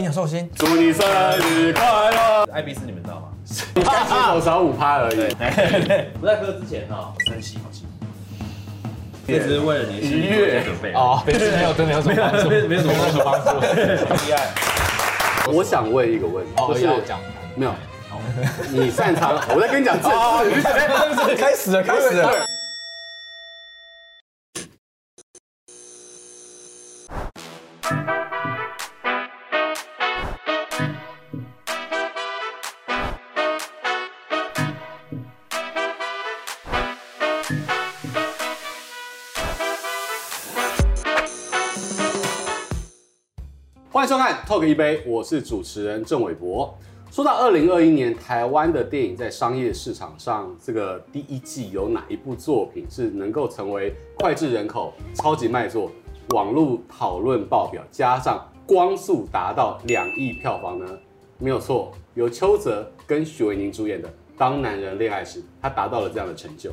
金奖寿星，祝你生日快乐。艾比斯你们知道吗？刚洗手少五趴而已。不在喝之前哈，深吸一口气。这是为了你的心情准备哦，没有，真 的没有什么帮助，没有什么帮助，很厉害。我想问一个问题，就是讲没有，你擅长，我在跟你讲正事，开始了，开始了。Talk 一杯》，我是主持人郑伟博。说到二零二一年台湾的电影在商业市场上，这个第一季有哪一部作品是能够成为脍炙人口、超级卖座、网络讨论爆表，加上光速达到两亿票房呢？没有错，由邱泽跟许玮宁主演的《当男人恋爱时》，他达到了这样的成就。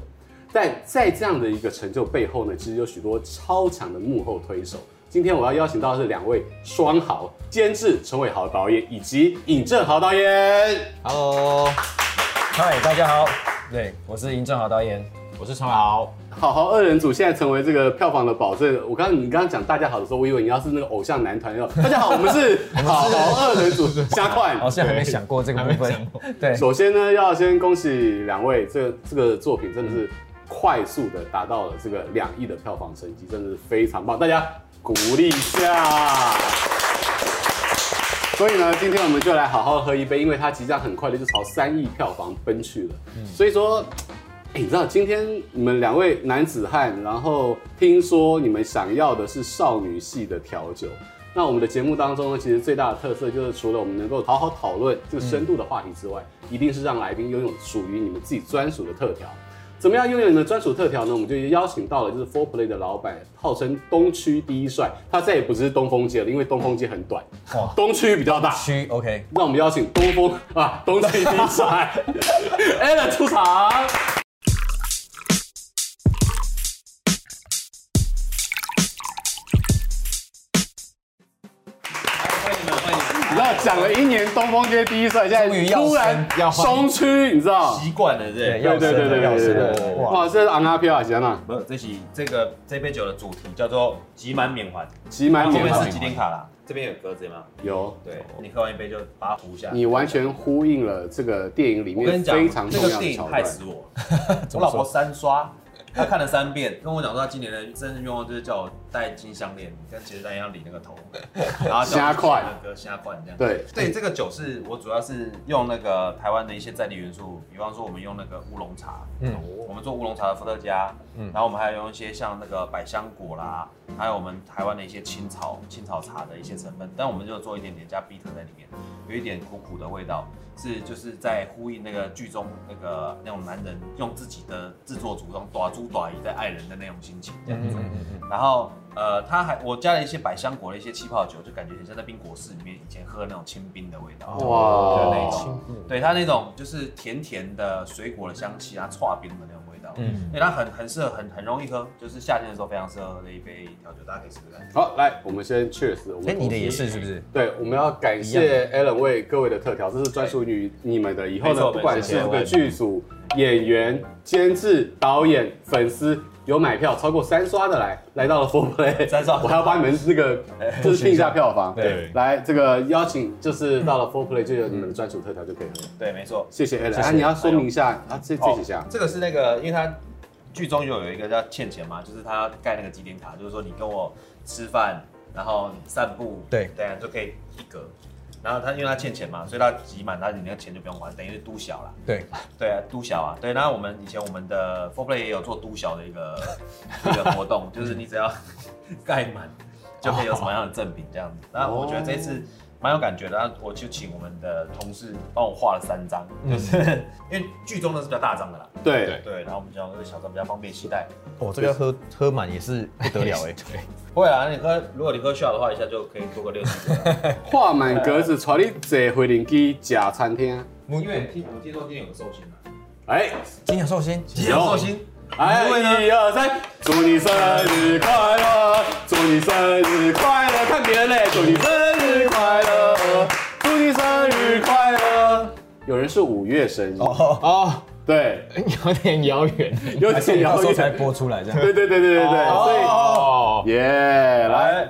但在这样的一个成就背后呢，其实有许多超强的幕后推手。今天我要邀请到的是两位双豪，监制陈伟豪导演以及尹正豪导演。Hello，嗨，大家好。对，我是尹正豪导演，我是陈伟豪。好好二人组现在成为这个票房的保证。我刚刚你刚刚讲大家好的时候，我以为你要是那个偶像男团要大家好，我们是 好好二人组，瞎款。好像还没想过这个部分。对，首先呢，要先恭喜两位，这个这个作品真的是快速的达到了这个两亿的票房成绩，真的是非常棒，大家。鼓励一下，所以呢，今天我们就来好好喝一杯，因为它即将很快的就朝三亿票房奔去了。所以说，哎，你知道今天你们两位男子汉，然后听说你们想要的是少女系的调酒，那我们的节目当中呢，其实最大的特色就是除了我们能够好好讨论这个深度的话题之外，一定是让来宾拥有属于你们自己专属的特调。怎么样拥有你的专属特调呢？我们就邀请到了就是 Four Play 的老板，号称东区第一帅，他再也不是东风街了，因为东风街很短，哦，东区比较大。区 OK，那我们邀请东风啊，东区第一帅，Alan 出场。讲了一年东风街第一帅，现在突然要松区，你知道？习惯了，对对对对对对对。哇，这是昂阿飘啊，行啊。不是，这是这个这杯酒的主题叫做集满缅怀。集满。这边是集点卡啦，这边有格子吗？有。对，你喝完一杯就把它糊下。你完全呼应了这个电影里面非常重要的桥段。害死我！我老婆三刷。她看了三遍，跟我讲说她今年的生日愿望就是叫我戴金项链，跟其实他一样理那个头，然后加快那个加快这样。对。对，这个酒是我主要是用那个台湾的一些在地元素，比方说我们用那个乌龙茶，嗯，我们做乌龙茶的伏特加，嗯，然后我们还有用一些像那个百香果啦，还有我们台湾的一些青草青草茶的一些成分，但我们就做一点点加比特在里面，有一点苦苦的味道。是，就是在呼应那个剧中那个那种男人用自己的自作主张短租短移在爱人的那种心情这样子。然后呃，它还我加了一些百香果的一些气泡酒，就感觉很像在冰果室里面以前喝的那种清冰的味道。哇，就那种，对它那种就是甜甜的水果的香气啊，剉冰的那种味道。嗯，对，它很很适合，很很容易喝，就是夏天的时候非常适合喝的一杯调酒，大家可以试试看。好，来，我们先 cheers。哎，你的也是是不是？对，我们要感谢 Alan 为各位的特调，这是专属于你们的。以后呢，不管是这个剧组、演员、监制、导演、粉丝，有买票超过三刷的来，来到了 Four Play，三刷，我还要帮你们那个就是定一下票房。对，来这个邀请就是到了 Four Play 就有你们的专属特调就可以喝。对，没错。谢谢 Alan。啊，你要说明一下啊，这这几项。这个是那个，因为他剧中有有一个叫欠钱嘛，就是他盖那个集点卡，就是说你跟我吃饭，然后散步，对对，就可以一格。然后他因为他欠钱嘛，所以他集满，他你那个钱就不用还，等于是督小了。对对啊，都小啊，对。然后我们以前我们的 Four Play 也有做都小的一个一个活动，就是你只要盖满就可以有什么样的赠品这样子。那我觉得这一次。蛮有感觉的，然后我就请我们的同事帮我画了三张，就是因为剧中的是比较大张的啦。对对，然后我们讲这个小张比较方便携带。哦，这个喝喝满也是不得了哎。对，会啊你喝如果你喝需要的话一下就可以做个六化 满格子朝你坐回人机夹餐厅。五月听我记得今天有个寿星啊。哎。今天寿星？今天寿星？哎一二三祝你生日快乐祝你生日快乐看别人嘞祝你生日快乐 祝你生日快乐。有人是五月生日哦。对，有点遥远，有点遥远。才播出来这样。对对对对对对，所以哦，耶，来，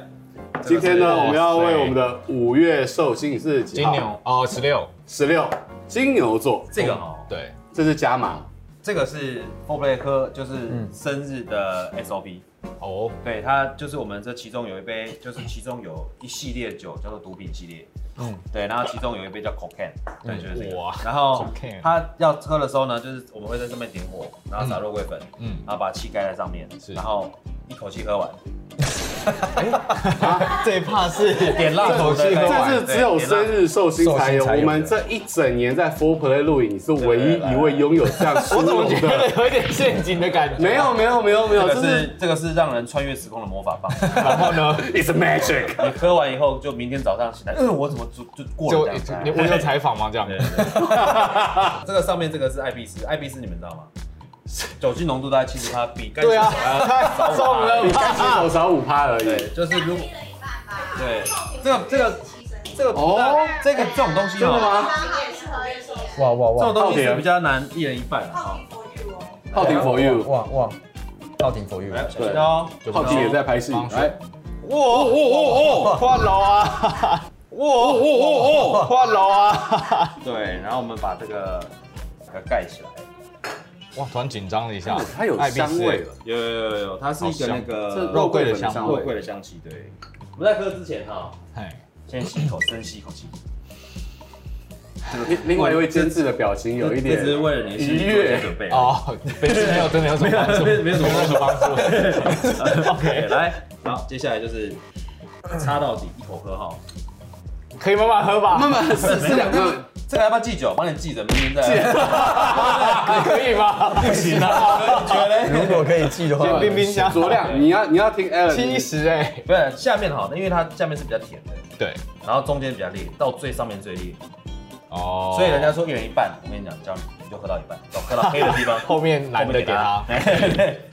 今天呢，我们要为我们的五月寿星，是几？金牛哦，十六，十六，金牛座，这个哦，对，这是加码。这个是喝，就是生日的 SOP。哦，对，它就是我们这其中有一杯，就是其中有一系列酒叫做毒品系列。嗯，对，然后其中有一杯叫 Cocaine，对，就是这个。哇，然后他要喝的时候呢，就是我们会在上面点火，然后撒肉桂粉，嗯，然后把气盖在上面，是，然后一口气喝完。啊，这一趴是点蜡烛，这是只有生日寿星才有。我们这一整年在 Four Play 录影，你是唯一一位拥有这样殊荣的，有一点陷阱的感觉。没有没有没有没有，这是这个是让人穿越时空的魔法棒。然后呢，It's magic。你喝完以后，就明天早上起来，嗯，我怎么就就过了这样？你我有采访吗？这样。这个上面这个是艾必斯，艾必斯你们知道吗？酒精浓度大概七十趴，比干对啊，太重了，比干洗手少五趴而已。对，就是如果对这个这个这个哦，这个这种东西真的吗？哇哇哇！这种东西是比较难，一人一半啊。浩廷 for you，哇哇，浩廷 for you，对哦，浩廷也在拍戏，来，哇哇哇哇，换楼 啊，哇哇哇哇，换楼啊，对，然后我们把这个盖起来。哇，突然紧张了一下，它有香味了，有有有有，它是一个那个肉桂的香味，肉桂的香气。对，我们在喝之前哈，先吸一口，深吸一口气。另另外一位监制的表情有一点，这是为了你的心理准备哦，没没有，真的有什么帮助？没没什么任何帮助。OK，来，好，接下来就是插到底，一口喝哈，可以慢慢喝吧，慢慢试试两个。这个要不要记酒？帮你记着，明天再。可以吗？不行啊！如果可以记的话，冰冰箱酌量。你要你要听 Alan 七十哎，不是下面好，因为它下面是比较甜的。对，然后中间比较烈，到最上面最烈。哦。所以人家说一人一半，我跟你讲，叫你你就喝到一半，喝到黑的地方，后面蓝的给他。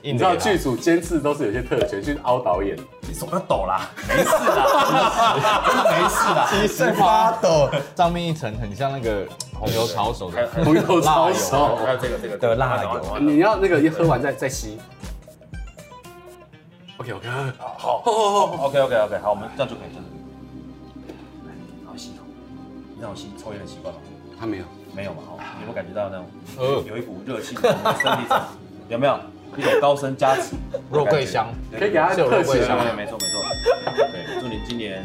你知道剧组监制都是有些特权，去凹导演。你手要抖啦，没事啦，真的没事啦。其实发抖，上面一层很像那个红油抄手的红油抄手，还有这个这个的辣油。你要那个一喝完再再吸。OK OK，好，OK OK OK，好，我们这样就可以，这样。你让我吸抽烟的习惯吗？他没有，没有嘛？哦，你有没有感觉到那种，呃，有一股热气从身体上，有没有？一种高深加持，肉桂香，可以给他特写香。没错没错，对，祝你今年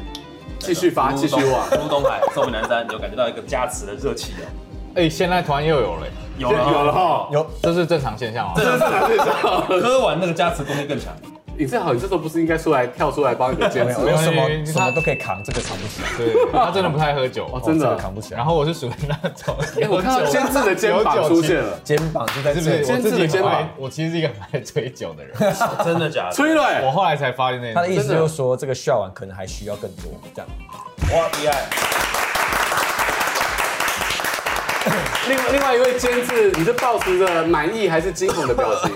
继续发，继续往，出东海，寿比南山，有感觉到一个加持的热气哦。哎，现在突然又有了，有了有了哈，有，这是正常现象啊，这是正常现象，喝完那个加持功力更强。你最好，你这时候不是应该出来跳出来帮你的监制？为什么什么都可以扛，这个扛不起来？对，他真的不太喝酒，真的扛不起来。然后我是属于那种，我看到监制的肩膀出现了，肩膀就在这里。监制的肩膀，我其实是一个很爱吹酒的人，真的假的？吹了，我后来才发现那他的意思就是说，这个笑完可能还需要更多这样。哇，厉害！另外另外一位监制，你是抱持着满意还是惊恐的表情？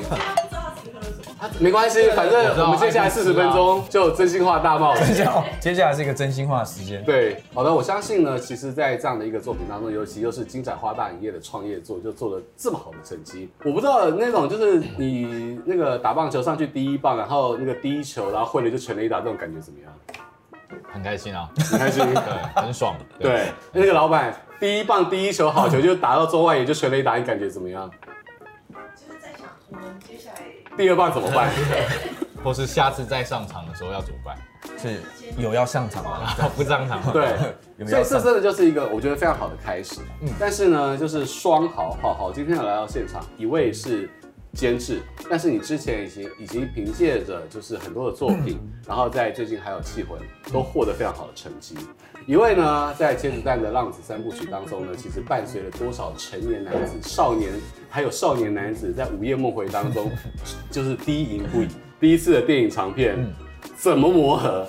没关系，反正我们接下来四十分钟就真心话大冒险。接下来是一个真心话时间。对，好的，我相信呢，其实，在这样的一个作品当中，尤其又是金盏花大影业的创业作，就做了这么好的成绩。我不知道那种就是你那个打棒球上去第一棒，然后那个第一球，然后挥了就全垒打，这种感觉怎么样？很开心啊，很开心，对，很爽。对，那个老板第一棒第一球好球就打到中外野就全垒打，你感觉怎么样？就是在想我们接下来。第二棒怎么办？或是下次再上场的时候要怎么办？是有要上场吗？不上场吗？对，所以这真的就是一个我觉得非常好的开始。嗯，但是呢，就是双豪，好好，今天要来到现场，一位是监制，但是你之前已经已经凭借着就是很多的作品，然后在最近还有气魂，都获得非常好的成绩。一位呢，在茄子蛋的浪子三部曲当中呢，其实伴随了多少成年男子、少年，还有少年男子在午夜梦回当中，就是低吟不已。第一次的电影长片，怎么磨合？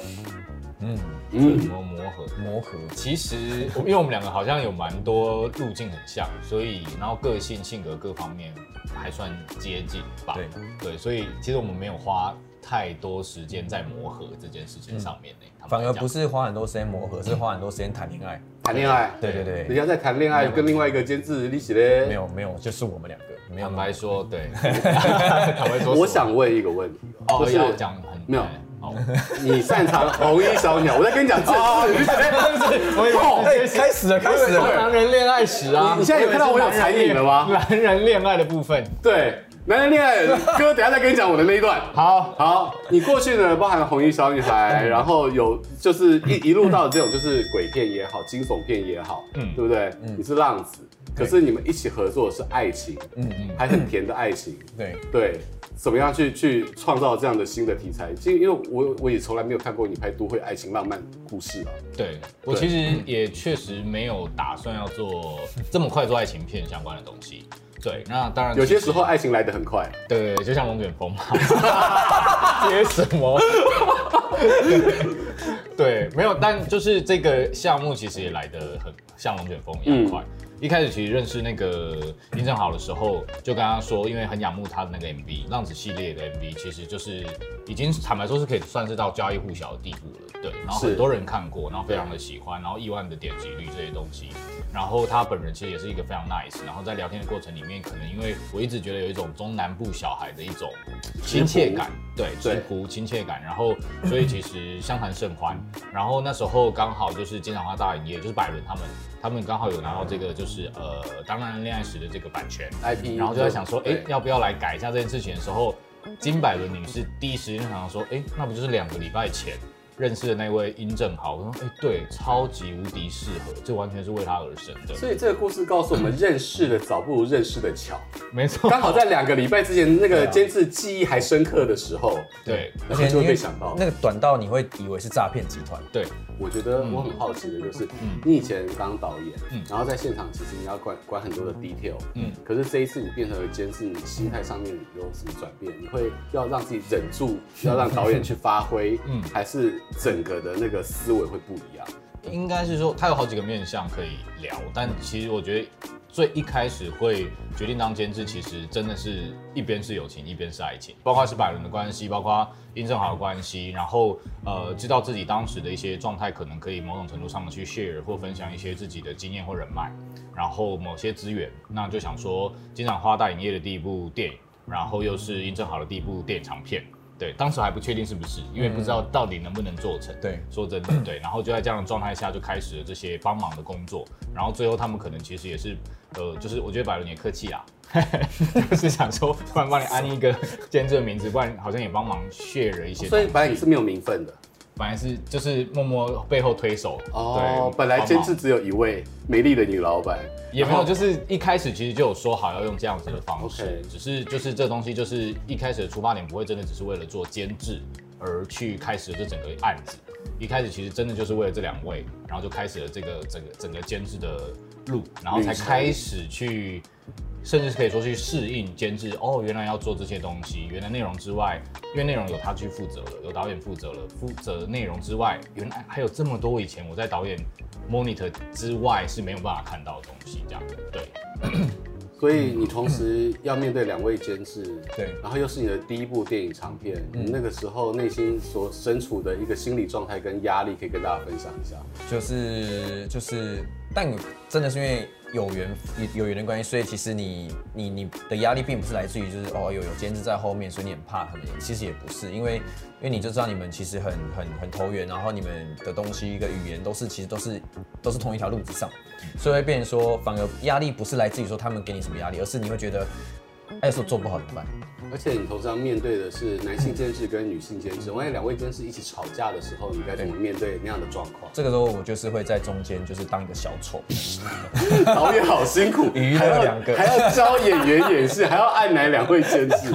嗯嗯，怎么磨合？磨合。其实，因为我们两个好像有蛮多路径很像，所以然后个性、性格各方面还算接近吧。对对，所以其实我们没有花。太多时间在磨合这件事情上面呢，反而不是花很多时间磨合，是花很多时间谈恋爱。谈恋爱，对对对，人家在谈恋爱，跟另外一个监制一起嘞，没有没有，就是我们两个。没有坦白说，对，坦白说，我。想问一个问题，哦，要讲很没有，你擅长红衣小鸟，我在跟你讲 这事，哦，开始了，开始了，男人恋爱史啊，你现在有看到我有残影了吗？男人恋爱的部分，对。男人恋爱哥，等下再跟你讲我的那一段。好好，你过去呢，包含了红衣小女孩，然后有就是一一路到这种就是鬼片也好，惊悚片也好，嗯，对不对？嗯，你是浪子，可是你们一起合作的是爱情，嗯嗯，还很甜的爱情，对对，怎么样去去创造这样的新的题材？其实因为我我也从来没有看过你拍都会爱情浪漫故事啊。对，我其实也确实没有打算要做这么快做爱情片相关的东西。对，那当然有些时候爱情来得很快，对，就像龙卷风嘛，接什么？对，没有，但就是这个项目其实也来得很像龙卷风一样快。嗯一开始其实认识那个林正豪的时候，就跟他说，因为很仰慕他的那个 MV 浪子系列的 MV，其实就是已经坦白说是可以算是到家喻户晓的地步了。对，然后很多人看过，然后非常的喜欢，然后亿万的点击率这些东西。然后他本人其实也是一个非常 nice，然后在聊天的过程里面，可能因为我一直觉得有一种中南部小孩的一种亲切感，对，直朴亲切感，然后所以其实相谈甚欢。然后那时候刚好就是金盏花大影业，就是百伦他们。他们刚好有拿到这个，就是呃，当然恋爱时的这个版权 IP，然后就在想说，哎，要不要来改一下这件事情的时候，金百伦女士第一时间就想说，哎，那不就是两个礼拜前。认识的那位殷正豪，我说：“哎，对，超级无敌适合，这完全是为他而生的。”所以这个故事告诉我们，认识的早不如认识的巧。没错，刚好在两个礼拜之前，那个监制记忆还深刻的时候，对，而且就会被想到那个短到你会以为是诈骗集团。对，我觉得我很好奇的就是，你以前当导演，然后在现场其实你要管管很多的 detail，嗯，可是这一次你变成了监制，你心态上面有什么转变？你会要让自己忍住，要让导演去发挥，嗯，还是？整个的那个思维会不一样，应该是说他有好几个面向可以聊，但其实我觉得最一开始会决定当监制，其实真的是一边是友情，一边是爱情，包括是百伦的关系，包括印证好的关系，然后呃知道自己当时的一些状态，可能可以某种程度上的去 share 或分享一些自己的经验或人脉，然后某些资源，那就想说经常花大影业的第一部电影，然后又是印证好的第一部电影长片。对，当时还不确定是不是，因为不知道到底能不能做成。对，说真的，对，然后就在这样的状态下，就开始了这些帮忙的工作。然后最后他们可能其实也是，呃，就是我觉得百伦也客气啦，就 是想说，突然帮你安一个 兼职的名字，不然好像也帮忙 share 了一些。所以百伦是没有名分的。本来是就是默默背后推手哦，对本来监制只有一位美丽的女老板，也没有，就是一开始其实就有说好要用这样子的方式.只是就是这东西就是一开始的出发点不会真的只是为了做监制而去开始了这整个案子，一开始其实真的就是为了这两位，然后就开始了这个整个整个监制的路，然后才开始去。甚至是可以说去适应监制哦，原来要做这些东西，原来内容之外，因为内容有他去负责了，有导演负责了，负责内容之外，原来还有这么多以前我在导演 monitor 之外是没有办法看到的东西，这样对。所以你同时要面对两位监制，对，然后又是你的第一部电影长片，你那个时候内心所身处的一个心理状态跟压力，可以跟大家分享一下。就是就是，但真的是因为。有缘有有缘的关系，所以其实你你你的压力并不是来自于就是哦有有兼职在后面，所以你很怕他们。其实也不是，因为因为你就知道你们其实很很很投缘，然后你们的东西一个语言都是其实都是都是同一条路子上，所以会变成说反而压力不是来自于说他们给你什么压力，而是你会觉得。哎，说做不好怎么办？而且你同时要面对的是男性监制跟女性监制，万一两位监制一起吵架的时候，你该怎么面对那样的状况？这个时候我就是会在中间，就是当一个小丑。导演好辛苦，娱乐两个，还要教演员演戏，还要按哪两位监制？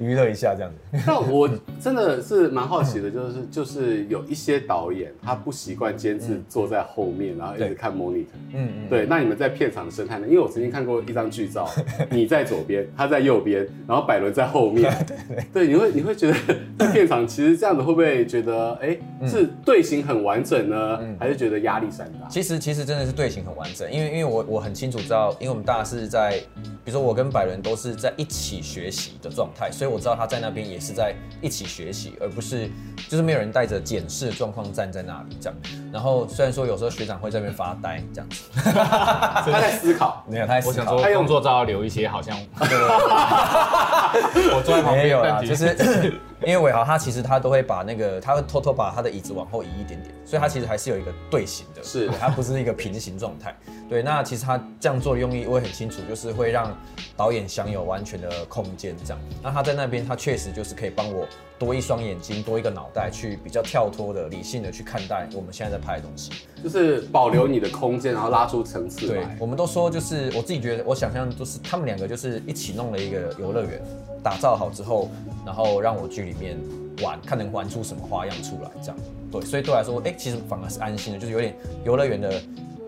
娱乐一下这样子，那我真的是蛮好奇的，就是就是有一些导演他不习惯监制坐在后面，然后一直看 monitor。嗯嗯。对，那你们在片场的生态呢？因为我曾经看过一张剧照，你在左边，他在右边，然后百伦在后面。对对。对，你会你会觉得 在片场其实这样子会不会觉得哎是队形很完整呢？还是觉得压力山大？其实其实真的是队形很完整，因为因为我我很清楚知道，因为我们大家是在，比如说我跟百伦都是在一起学习的状态，所以。我知道他在那边也是在一起学习，而不是就是没有人带着检视的状况站在那里这样。然后虽然说有时候学长会在那边发呆这样子，他在思考。没有，他在思考。我想说，工作照要留一些，好像 我坐在旁边没有啦，就是。因为伟豪他其实他都会把那个，他会偷偷把他的椅子往后移一点点，所以他其实还是有一个队形的，是，他不是一个平行状态。对，那其实他这样做的用意我也很清楚，就是会让导演享有完全的空间这样。那他在那边，他确实就是可以帮我多一双眼睛，多一个脑袋，去比较跳脱的、理性的去看待我们现在在拍的东西，就是保留你的空间，然后拉出层次。对，我们都说就是我自己觉得，我想象就是他们两个就是一起弄了一个游乐园，打造好之后，然后让我去里面玩，看能玩出什么花样出来这样。对，所以对我来说，哎、欸，其实反而是安心的，就是有点游乐园的。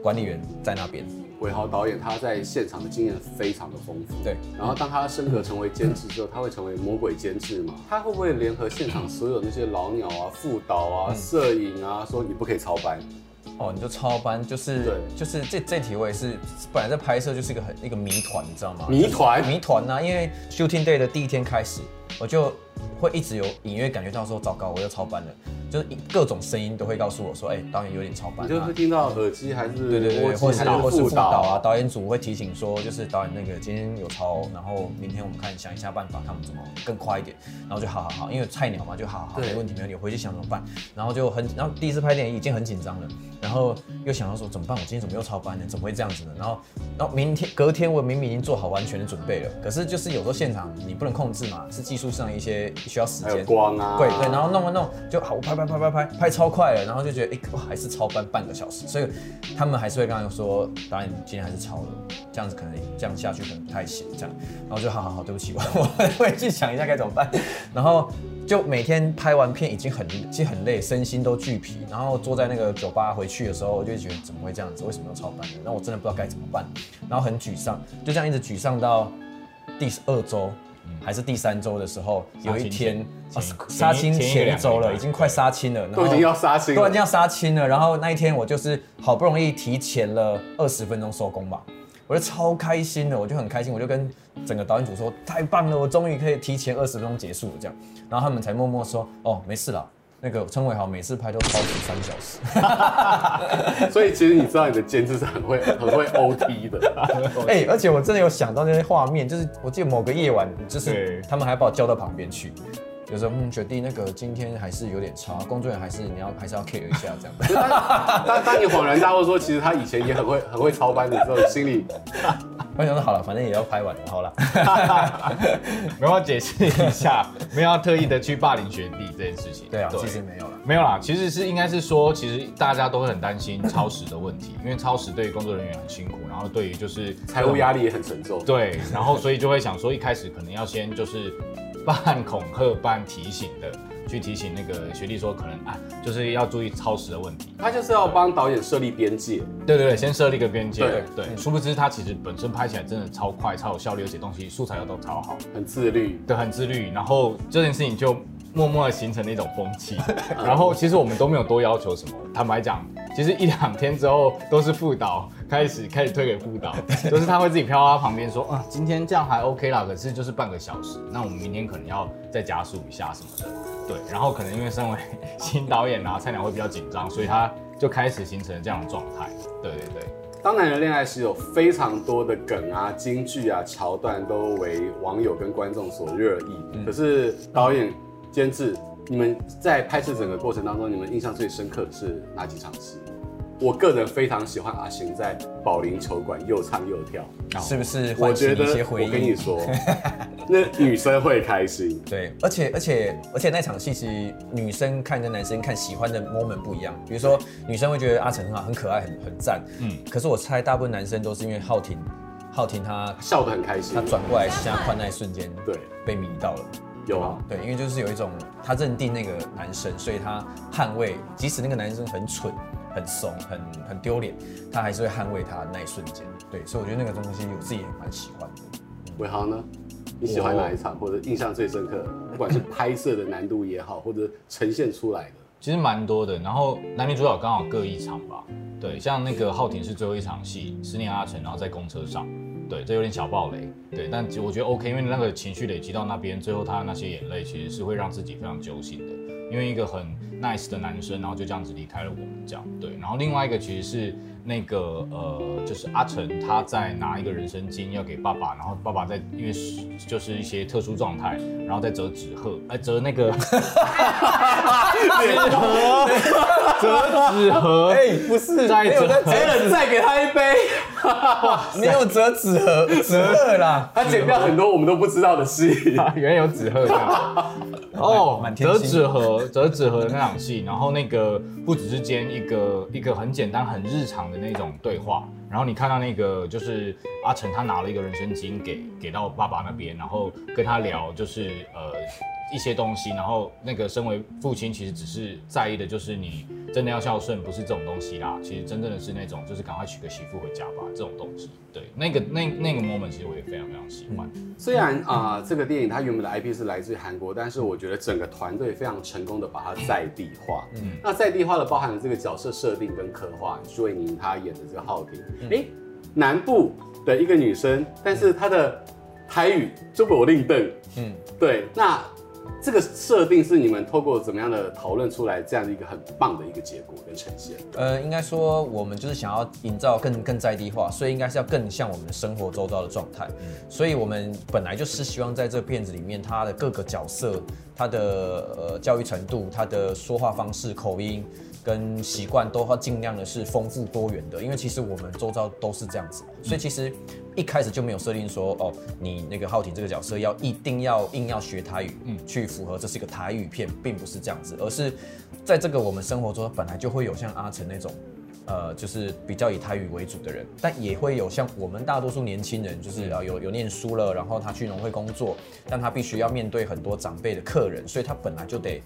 管理员在那边，伟豪导演他在现场的经验非常的丰富。对，然后当他升格成为监制之后，他会成为魔鬼监制嘛？他会不会联合现场所有那些老鸟啊、副导啊、摄影啊，说你不可以超班？哦，你就超班，就是对，就是这这题我也是本来在拍摄就是一个很一个谜团，你知道吗？谜团，谜团呐！因为 shooting day 的第一天开始，我就会一直有隐约感觉到说，糟糕，我又超班了。就是各种声音都会告诉我说，哎、欸，导演有点超班、啊。你就是听到耳机还是对对对，或是或是副导啊，啊，导演组会提醒说，就是导演那个今天有超，然后明天我们看想一下办法，看我们怎么更快一点。然后就好好好，因为菜鸟嘛，就好好好，没问题没问题，回去想怎么办。然后就很，然后第一次拍电影已经很紧张了，然后又想到说怎么办？我今天怎么又超班呢？怎么会这样子呢？然后，然后明天隔天我明明已经做好完全的准备了，可是就是有时候现场你不能控制嘛，是技术上一些需要时间。光啊。对对，然后弄一弄就好，我拍拍拍拍拍拍超快了，然后就觉得哎，哇，还是超班半个小时，所以他们还是会刚刚说，导演今天还是超了，这样子可能这样下去可能不太行，这样，然后就好好好，对不起，我我会去想一下该怎么办，然后就每天拍完片已经很 其实很累，身心都俱疲，然后坐在那个酒吧回去的时候，我就觉得怎么会这样子，为什么要超班呢？然后我真的不知道该怎么办，然后很沮丧，就这样一直沮丧到第二周。还是第三周的时候，有一天杀青前一周了，已经快杀青了，都已经要杀青，都已经要杀青了。然后那一天我就是好不容易提前了二十分钟收工吧，我就超开心的，我就很开心，我就跟整个导演组说太棒了，我终于可以提前二十分钟结束了这样。然后他们才默默说哦，没事了。那个称伟豪每次拍都超时三小时，所以其实你知道你的监制是很会很会 OT 的，哎、欸，而且我真的有想到那些画面，就是我记得某个夜晚，就是他们还把我叫到旁边去，有时候嗯，学弟那个今天还是有点差，工作人员还是你要还是要 care 一下这样。当当你恍然大悟说，其实他以前也很会很会操班的时候，心里。我想说好了，反正也要拍完了，好了。没有要解释一下，没有要特意的去霸凌学弟这件事情。对啊，对其实没有了，没有啦。其实是应该是说，其实大家都会很担心超时的问题，因为超时对于工作人员很辛苦，然后对于就是财务压力也很沉重。对，然后所以就会想说，一开始可能要先就是半恐吓半提醒的。去提醒那个学弟说，可能啊，就是要注意超时的问题。他就是要帮导演设立边界。对对对，先设立一个边界。对对，殊不知他其实本身拍起来真的超快、超有效率，而且东西素材又都超好，很自律。对，很自律。然后这件事情就默默的形成了一种风气。然后其实我们都没有多要求什么，坦白讲，其实一两天之后都是副导。开始开始推给副导，就是他会自己飘到他旁边说，啊，今天这样还 OK 啦，可是就是半个小时，那我们明天可能要再加速一下什么的，对，然后可能因为身为新导演啊，菜鸟会比较紧张，所以他就开始形成了这样的状态，对对对。当男人恋爱时有非常多的梗啊、金句啊、桥段都为网友跟观众所热议，嗯、可是导演监制，你们在拍摄整个过程当中，你们印象最深刻的是哪几场戏？我个人非常喜欢阿信在保龄球馆又唱又跳，是不是？我觉得我跟你说，那女生会开心。对，而且而且而且那场戏其实女生看跟男生看喜欢的 moment 不一样。比如说女生会觉得阿成很好，很可爱，很很赞。嗯。可是我猜大部分男生都是因为浩廷，浩廷他笑得很开心，他转过来瞎宽那一瞬间，对，被迷到了。有啊。对，因为就是有一种他认定那个男生，所以他捍卫，即使那个男生很蠢。很怂，很很丢脸，他还是会捍卫他的那一瞬间。对，所以我觉得那个东西我自己也蛮喜欢的。伟豪呢？你喜欢哪一场，或者印象最深刻？不管是拍摄的难度也好，或者呈现出来的，其实蛮多的。然后男女主角刚好各一场吧。对，像那个浩廷是最后一场戏，十年阿成，然后在公车上。对，这有点小暴雷。对，但我觉得 OK，因为那个情绪累积到那边，最后他那些眼泪其实是会让自己非常揪心的。因为一个很 nice 的男生，然后就这样子离开了我们，这样对。然后另外一个其实是那个呃，就是阿成他在拿一个人参精要给爸爸，然后爸爸在因为是就是一些特殊状态，然后再折纸鹤，哎折那个纸盒，折纸盒，哎，不是，再折，哎，再给他一杯，没有折纸盒，纸鹤啦，他剪掉很多我们都不知道的戏，原来有纸鹤这样。哦，折纸盒，折纸盒的那场戏，然后那个父子之间一个一个很简单、很日常的那种对话，然后你看到那个就是阿成他拿了一个人参精给给到爸爸那边，然后跟他聊就是呃。一些东西，然后那个身为父亲，其实只是在意的就是你真的要孝顺，不是这种东西啦。其实真正的是那种，就是赶快娶个媳妇回家吧，这种东西。对，那个那那个 moment，其实我也非常非常喜欢。虽然啊、呃，这个电影它原本的 IP 是来自于韩国，但是我觉得整个团队非常成功的把它在地化。嗯，那在地化的包含了这个角色设定跟刻画，朱伟宁他演的这个浩庭，哎、嗯，南部的一个女生，但是她的台语就不我令邓。嗯，对，那。这个设定是你们透过怎么样的讨论出来这样的一个很棒的一个结果跟呈现？呃，应该说我们就是想要营造更更在地化，所以应该是要更像我们生活周遭的状态。嗯，所以我们本来就是希望在这个片子里面，它的各个角色，它的呃教育程度，它的说话方式、口音。跟习惯都要尽量的是丰富多元的，因为其实我们周遭都是这样子，所以其实一开始就没有设定说哦，你那个浩庭这个角色要一定要硬要学台语，嗯，去符合这是一个台语片，并不是这样子，而是在这个我们生活中本来就会有像阿成那种。呃，就是比较以台语为主的人，但也会有像我们大多数年轻人，就是啊有有念书了，然后他去农会工作，但他必须要面对很多长辈的客人，所以他本来就得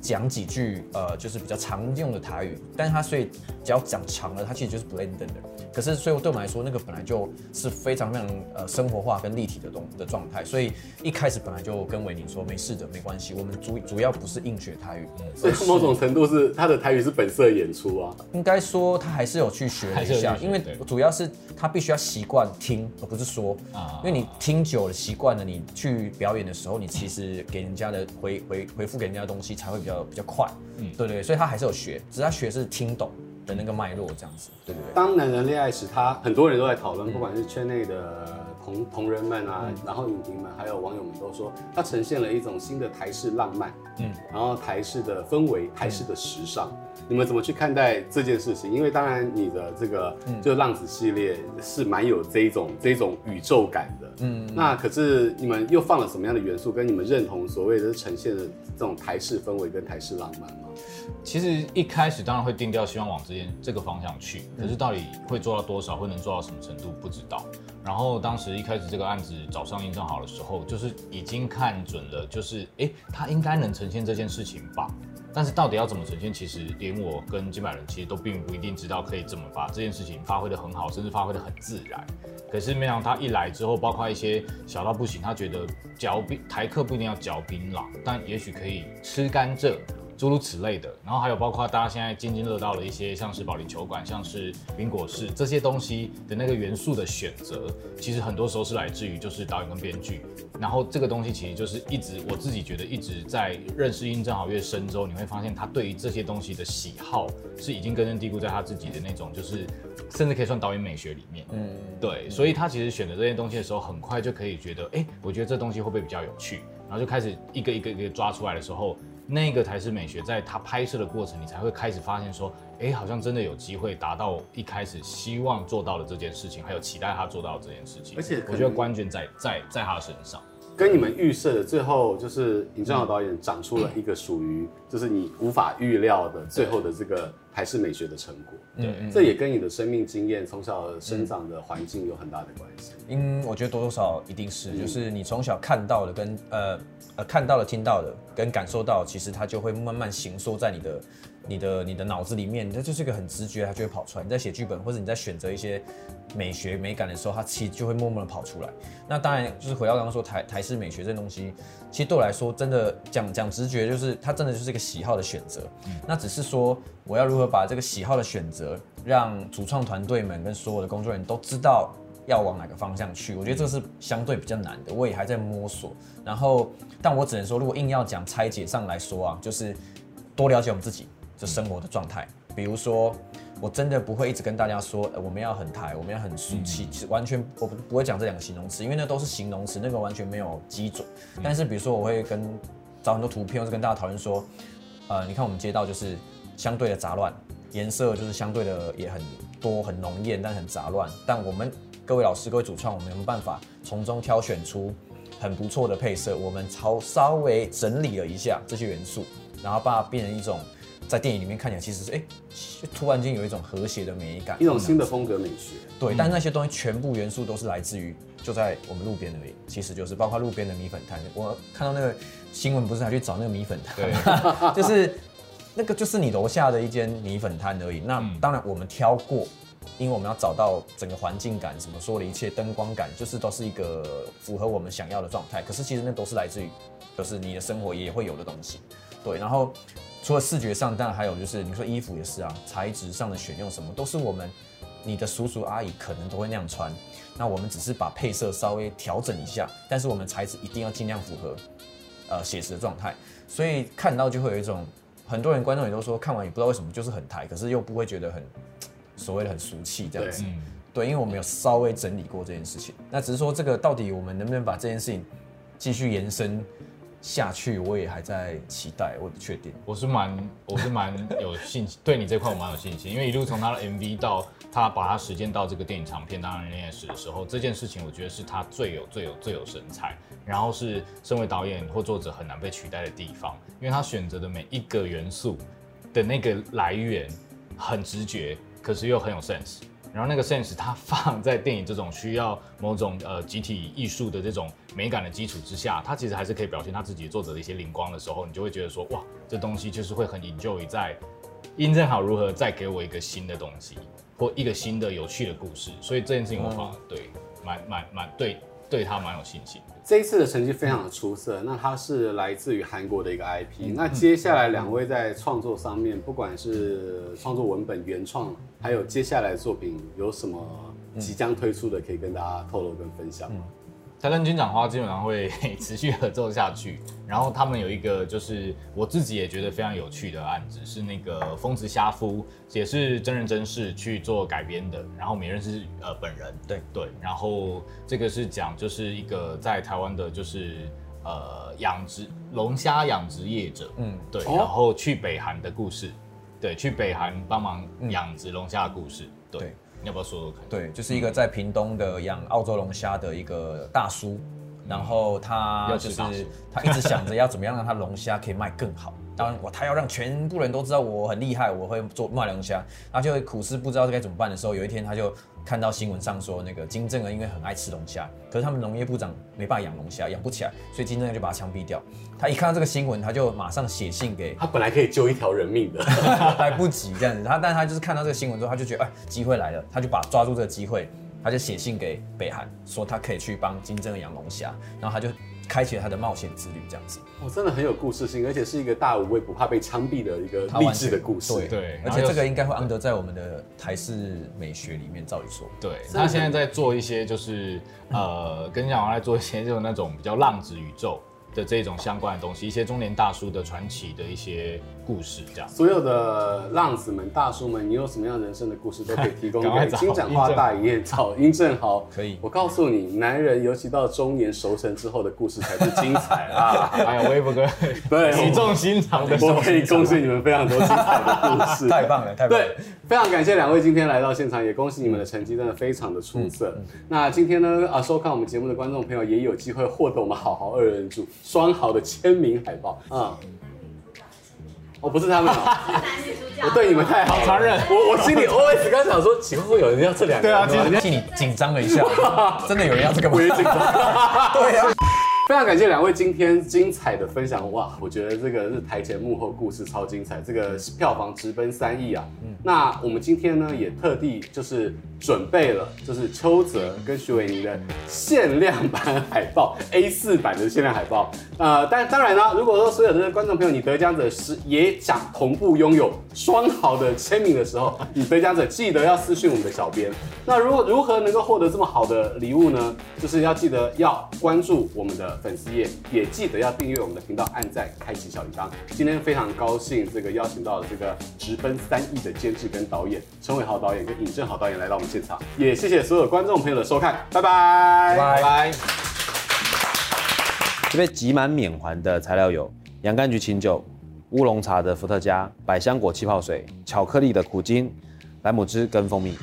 讲几句呃，就是比较常用的台语，但是他所以只要讲长了，他其实就是 blend 的。可是所以对我们来说，那个本来就是非常非常呃生活化跟立体的东的状态，所以一开始本来就跟维宁说没事的，没关系，我们主主要不是硬学台语，嗯，所以某种程度是他的台语是本色演出啊，应该说。他还是有去学了一下，因为主要是他必须要习惯听，而不是说。啊，因为你听久了习惯了，你去表演的时候，你其实给人家的回回回复给人家的东西才会比较比较快。嗯，对对，所以他还是有学，只是他学是听懂的那个脉络这样子。对不对。当男人恋爱时，他很多人都在讨论，不管是圈内的同同人们啊，然后影评们，还有网友们都说，他呈现了一种新的台式浪漫。嗯，然后台式的氛围，台式的时尚。你们怎么去看待这件事情？因为当然你的这个就浪子系列是蛮有这一种这一种宇宙感的，嗯，那可是你们又放了什么样的元素？跟你们认同所谓的呈现的这种台式氛围跟台式浪漫吗？其实一开始当然会定调，希望往这件这个方向去，可是到底会做到多少，会能做到什么程度，不知道。然后当时一开始这个案子找上印证好的时候，就是已经看准了，就是哎，他应该能呈现这件事情吧。但是到底要怎么呈现，其实连我跟金百人其实都并不一定知道可以怎么把这件事情发挥的很好，甚至发挥的很自然。可是没想到他一来之后，包括一些小到不行，他觉得嚼槟台客不一定要嚼槟榔，但也许可以吃甘蔗。诸如此类的，然后还有包括大家现在津津乐道的一些，像是保龄球馆，像是冰果室这些东西的那个元素的选择，其实很多时候是来自于就是导演跟编剧。然后这个东西其实就是一直我自己觉得一直在认识殷正豪越深之后，你会发现他对于这些东西的喜好是已经根深蒂固在他自己的那种，就是甚至可以算导演美学里面。嗯，对，所以他其实选择这些东西的时候，很快就可以觉得，哎，我觉得这东西会不会比较有趣？然后就开始一个一个一个抓出来的时候。那个才是美学，在他拍摄的过程，你才会开始发现说，哎，好像真的有机会达到一开始希望做到的这件事情，还有期待他做到的这件事情。而且我觉得关键在在在他身上。跟你们预设的最后，就是尹正豪导演长出了一个属于，就是你无法预料的最后的这个台式美学的成果。对，这也跟你的生命经验、从小生长的环境有很大的关系。嗯，我觉得多多少少一定是，就是你从小看到的跟呃呃看到的、听到的跟感受到，其实它就会慢慢形缩在你的。你的你的脑子里面，它就是一个很直觉，它就会跑出来。你在写剧本或者你在选择一些美学美感的时候，它其实就会默默的跑出来。那当然就是回到刚刚说台台式美学这东西，其实对我来说，真的讲讲直觉，就是它真的就是一个喜好的选择。嗯。那只是说我要如何把这个喜好的选择，让主创团队们跟所有的工作人员都知道。要往哪个方向去。我觉得这是相对比较难的，我也还在摸索。然后，但我只能说，如果硬要讲拆解上来说啊，就是多了解我们自己的生活的状态。比如说，我真的不会一直跟大家说，呃、我们要很台，我们要很俗气，其实完全我不不会讲这两个形容词，因为那都是形容词，那个完全没有基准。但是比如说，我会跟找很多图片，或是跟大家讨论说，呃，你看我们街道就是相对的杂乱，颜色就是相对的也很多很浓艳，但很杂乱。但我们各位老师、各位主创，我们有没有办法从中挑选出很不错的配色？我们稍稍微整理了一下这些元素，然后把它变成一种。在电影里面看起来，其实是哎，突然间有一种和谐的美感，一种新的风格美学。对，但那些东西全部元素都是来自于就在我们路边而已。其实就是包括路边的米粉摊。我看到那个新闻，不是还去找那个米粉摊？对，就是那个就是你楼下的一间米粉摊而已。那当然我们挑过，因为我们要找到整个环境感，什么说的一切灯光感，就是都是一个符合我们想要的状态。可是其实那都是来自于，就是你的生活也会有的东西。对，然后。除了视觉上，当然还有就是你说衣服也是啊，材质上的选用什么都是我们，你的叔叔阿姨可能都会那样穿，那我们只是把配色稍微调整一下，但是我们材质一定要尽量符合，呃写实的状态，所以看到就会有一种，很多人观众也都说看完也不知道为什么就是很台，可是又不会觉得很所谓的很俗气这样子，对，对，因为我们有稍微整理过这件事情，那只是说这个到底我们能不能把这件事情继续延伸。下去我也还在期待，我不确定。我是蛮，我是蛮有信心，对你这块我蛮有信心，因为一路从他的 MV 到他把他实践到这个电影长片《当然恋爱时》的时候，这件事情我觉得是他最有、最有、最有神采，然后是身为导演或作者很难被取代的地方，因为他选择的每一个元素的那个来源很直觉，可是又很有 sense。然后那个 sense 它 放在电影这种需要某种呃集体艺术的这种美感的基础之下，它其实还是可以表现他自己作者的一些灵光的时候，你就会觉得说哇，这东西就是会很 enjoy 在印证好如何再给我一个新的东西或一个新的有趣的故事，所以这件事情我反而对蛮蛮蛮对对他蛮有信心。这一次的成绩非常的出色，那他是来自于韩国的一个 IP。那接下来两位在创作上面，不管是创作文本原创，还有接下来的作品，有什么即将推出的，可以跟大家透露跟分享吗？他跟军长花基本上会 持续合作下去，然后他们有一个就是我自己也觉得非常有趣的案子，是那个疯子虾夫，也是真人真事去做改编的，然后我们也认识呃本人，对对，然后这个是讲就是一个在台湾的，就是呃养殖龙虾养殖业者，嗯对，然后去北韩的故事，对，去北韩帮忙养殖龙虾的故事，对。对你要不要说说看？对，就是一个在屏东的养澳洲龙虾的一个大叔，嗯、然后他就是他一直想着要怎么样让他龙虾可以卖更好。当然，我他要让全部人都知道我很厉害，我会做卖龙虾，他就会苦思不知道该怎么办的时候，有一天他就。看到新闻上说，那个金正恩因为很爱吃龙虾，可是他们农业部长没办法养龙虾，养不起来，所以金正恩就把他枪毙掉。他一看到这个新闻，他就马上写信给他，本来可以救一条人命的，来不及这样子。他，但他就是看到这个新闻之后，他就觉得哎，机会来了，他就把抓住这个机会，他就写信给北韩，说他可以去帮金正恩养龙虾，然后他就。开启了他的冒险之旅，这样子哦，真的很有故事性，而且是一个大无畏不怕被枪毙的一个励志的故事。对，对，而且这个应该会安得在我们的台式美学里面，照理说。对，他现在在做一些，就是呃，跟小王在做一些，就是那种比较浪子宇宙。的这种相关的东西，一些中年大叔的传奇的一些故事，这样。所有的浪子们、大叔们，你有什么样人生的故事都可以提供给 金盏花大营业找殷正豪。可以，我告诉你，男人尤其到中年熟成之后的故事才是精彩啊！哎呀，威博哥，对，语重心长的，我可以贡献你们非常多精彩的故事。太棒了，太棒了！对，非常感谢两位今天来到现场，也恭喜你们的成绩真的非常的出色。嗯嗯、那今天呢，啊，收看我们节目的观众朋友也有机会获得我们好好二人组双好的。签名海报啊！哦不是他们，我对你们太好了，残忍。我我心里 OS 刚想说，岂不会有人要这两个？对啊，替你紧张了一下，真的有人要这个吗？我也紧张。对啊。非常感谢两位今天精彩的分享哇！我觉得这个是台前幕后故事超精彩，这个票房直奔三亿啊！嗯，那我们今天呢也特地就是准备了，就是邱泽跟徐玮宁的限量版海报 A 四版的限量海报。呃，但当然呢，如果说所有的观众朋友你得奖者是也想同步拥有双好的签名的时候，你得奖者记得要私讯我们的小编。那如果如何能够获得这么好的礼物呢？就是要记得要关注我们的粉丝页，也记得要订阅我们的频道，按赞，开启小铃铛。今天非常高兴，这个邀请到了这个直奔三亿的监制跟导演陈伟豪导演跟尹正豪导演来到我们现场，也谢谢所有观众朋友的收看，拜拜，拜拜。这杯集满免环的材料有洋甘菊清酒、乌龙茶的伏特加、百香果气泡水、巧克力的苦精、莱姆汁跟蜂蜜。